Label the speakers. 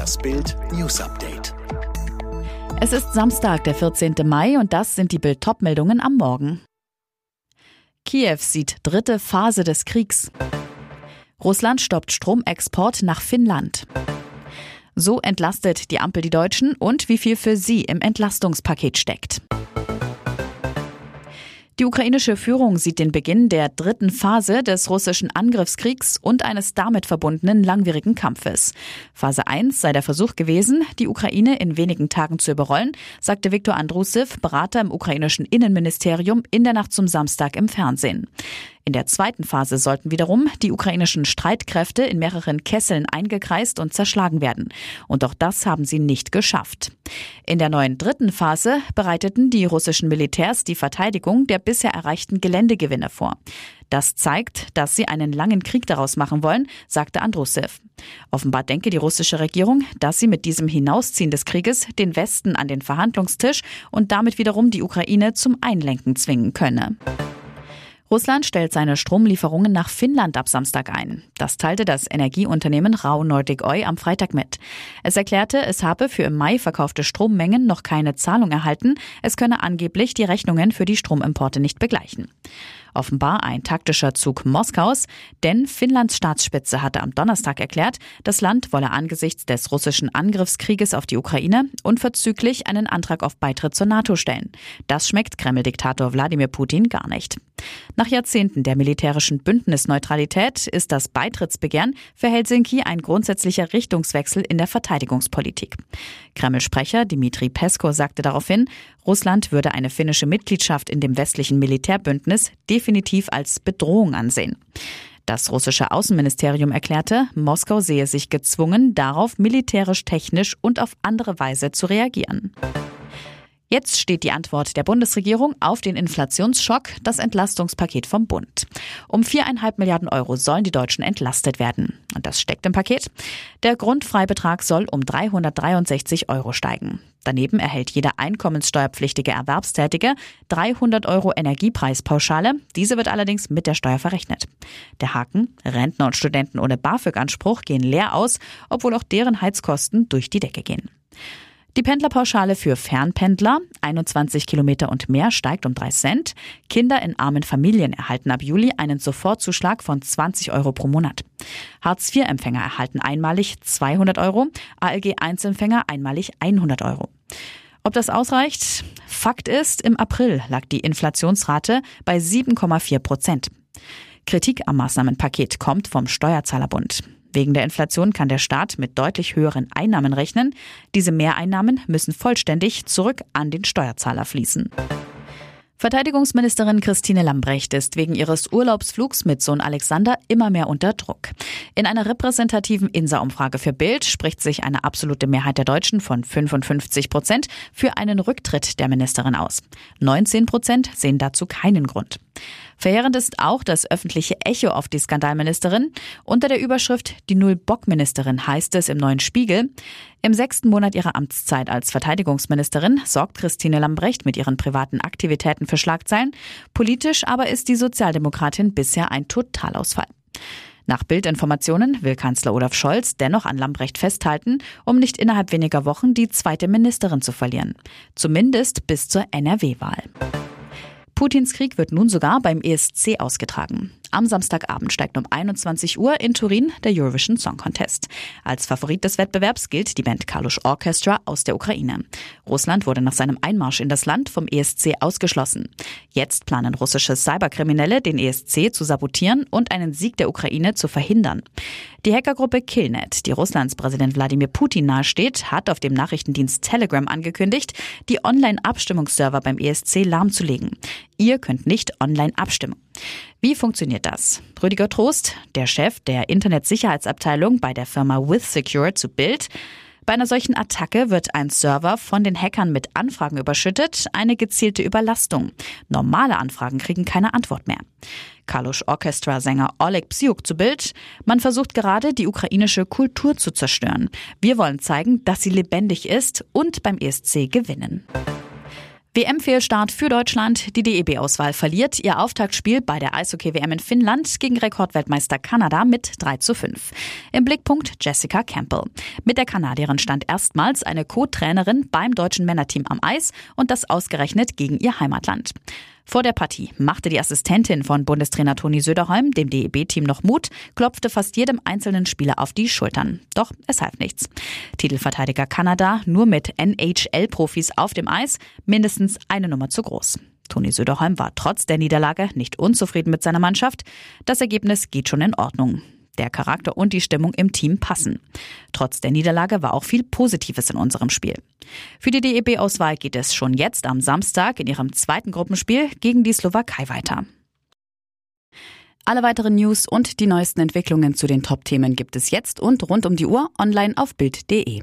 Speaker 1: Das Bild News Update.
Speaker 2: Es ist Samstag, der 14. Mai und das sind die Bild meldungen am Morgen. Kiew sieht dritte Phase des Kriegs. Russland stoppt Stromexport nach Finnland. So entlastet die Ampel die Deutschen und wie viel für sie im Entlastungspaket steckt. Die ukrainische Führung sieht den Beginn der dritten Phase des russischen Angriffskriegs und eines damit verbundenen langwierigen Kampfes. Phase 1 sei der Versuch gewesen, die Ukraine in wenigen Tagen zu überrollen, sagte Viktor Andrusev, Berater im ukrainischen Innenministerium, in der Nacht zum Samstag im Fernsehen. In der zweiten Phase sollten wiederum die ukrainischen Streitkräfte in mehreren Kesseln eingekreist und zerschlagen werden. Und auch das haben sie nicht geschafft. In der neuen dritten Phase bereiteten die russischen Militärs die Verteidigung der bisher erreichten Geländegewinne vor. Das zeigt, dass sie einen langen Krieg daraus machen wollen, sagte Andrusev. Offenbar denke die russische Regierung, dass sie mit diesem Hinausziehen des Krieges den Westen an den Verhandlungstisch und damit wiederum die Ukraine zum Einlenken zwingen könne. Russland stellt seine Stromlieferungen nach Finnland ab Samstag ein. Das teilte das Energieunternehmen Rau Nordic Oil am Freitag mit. Es erklärte, es habe für im Mai verkaufte Strommengen noch keine Zahlung erhalten. Es könne angeblich die Rechnungen für die Stromimporte nicht begleichen. Offenbar ein taktischer Zug Moskaus, denn Finnlands Staatsspitze hatte am Donnerstag erklärt, das Land wolle angesichts des russischen Angriffskrieges auf die Ukraine unverzüglich einen Antrag auf Beitritt zur NATO stellen. Das schmeckt Kreml-Diktator Wladimir Putin gar nicht. Nach Jahrzehnten der militärischen Bündnisneutralität ist das Beitrittsbegehren für Helsinki ein grundsätzlicher Richtungswechsel in der Verteidigungspolitik. Kreml-Sprecher Dmitri Pesko sagte daraufhin, Russland würde eine finnische Mitgliedschaft in dem westlichen Militärbündnis definitiv als Bedrohung ansehen. Das russische Außenministerium erklärte, Moskau sehe sich gezwungen, darauf militärisch, technisch und auf andere Weise zu reagieren. Jetzt steht die Antwort der Bundesregierung auf den Inflationsschock, das Entlastungspaket vom Bund. Um viereinhalb Milliarden Euro sollen die Deutschen entlastet werden. Und das steckt im Paket. Der Grundfreibetrag soll um 363 Euro steigen. Daneben erhält jeder einkommenssteuerpflichtige Erwerbstätige 300 Euro Energiepreispauschale. Diese wird allerdings mit der Steuer verrechnet. Der Haken, Rentner und Studenten ohne BAföG-Anspruch gehen leer aus, obwohl auch deren Heizkosten durch die Decke gehen. Die Pendlerpauschale für Fernpendler, 21 Kilometer und mehr, steigt um 3 Cent. Kinder in armen Familien erhalten ab Juli einen Sofortzuschlag von 20 Euro pro Monat. Hartz-IV-Empfänger erhalten einmalig 200 Euro, ALG-1-Empfänger einmalig 100 Euro. Ob das ausreicht? Fakt ist, im April lag die Inflationsrate bei 7,4 Prozent. Kritik am Maßnahmenpaket kommt vom Steuerzahlerbund. Wegen der Inflation kann der Staat mit deutlich höheren Einnahmen rechnen. Diese Mehreinnahmen müssen vollständig zurück an den Steuerzahler fließen. Verteidigungsministerin Christine Lambrecht ist wegen ihres Urlaubsflugs mit Sohn Alexander immer mehr unter Druck. In einer repräsentativen INSA-Umfrage für Bild spricht sich eine absolute Mehrheit der Deutschen von 55 Prozent für einen Rücktritt der Ministerin aus. 19 Prozent sehen dazu keinen Grund. Verheerend ist auch das öffentliche Echo auf die Skandalministerin. Unter der Überschrift Die Null-Bock-Ministerin heißt es im neuen Spiegel. Im sechsten Monat ihrer Amtszeit als Verteidigungsministerin sorgt Christine Lambrecht mit ihren privaten Aktivitäten für Schlagzeilen. Politisch aber ist die Sozialdemokratin bisher ein Totalausfall. Nach Bildinformationen will Kanzler Olaf Scholz dennoch an Lambrecht festhalten, um nicht innerhalb weniger Wochen die zweite Ministerin zu verlieren. Zumindest bis zur NRW-Wahl. Putins Krieg wird nun sogar beim ESC ausgetragen. Am Samstagabend steigt um 21 Uhr in Turin der Eurovision Song Contest. Als Favorit des Wettbewerbs gilt die Band Kalush Orchestra aus der Ukraine. Russland wurde nach seinem Einmarsch in das Land vom ESC ausgeschlossen. Jetzt planen russische Cyberkriminelle, den ESC zu sabotieren und einen Sieg der Ukraine zu verhindern. Die Hackergruppe Killnet, die Russlands Präsident Wladimir Putin nahesteht, hat auf dem Nachrichtendienst Telegram angekündigt, die Online-Abstimmungsserver beim ESC lahmzulegen. Ihr könnt nicht online abstimmen. Wie funktioniert das? Rüdiger Trost, der Chef der Internetsicherheitsabteilung bei der Firma WithSecure zu Bild. Bei einer solchen Attacke wird ein Server von den Hackern mit Anfragen überschüttet, eine gezielte Überlastung. Normale Anfragen kriegen keine Antwort mehr. Kalush Orchestra-Sänger Oleg Psyuk zu Bild. Man versucht gerade, die ukrainische Kultur zu zerstören. Wir wollen zeigen, dass sie lebendig ist und beim ESC gewinnen. WM-Fehlstart für Deutschland. Die DEB-Auswahl verliert ihr Auftaktspiel bei der Eishockey-WM in Finnland gegen Rekordweltmeister Kanada mit 3 zu 5. Im Blickpunkt Jessica Campbell. Mit der Kanadierin stand erstmals eine Co-Trainerin beim deutschen Männerteam am Eis und das ausgerechnet gegen ihr Heimatland. Vor der Partie machte die Assistentin von Bundestrainer Toni Söderholm dem DEB-Team noch Mut, klopfte fast jedem einzelnen Spieler auf die Schultern. Doch es half nichts. Titelverteidiger Kanada nur mit NHL-Profis auf dem Eis, mindestens eine Nummer zu groß. Toni Söderholm war trotz der Niederlage nicht unzufrieden mit seiner Mannschaft. Das Ergebnis geht schon in Ordnung. Der Charakter und die Stimmung im Team passen. Trotz der Niederlage war auch viel Positives in unserem Spiel. Für die DEB-Auswahl geht es schon jetzt am Samstag in ihrem zweiten Gruppenspiel gegen die Slowakei weiter. Alle weiteren News und die neuesten Entwicklungen zu den Top-Themen gibt es jetzt und rund um die Uhr online auf Bild.de.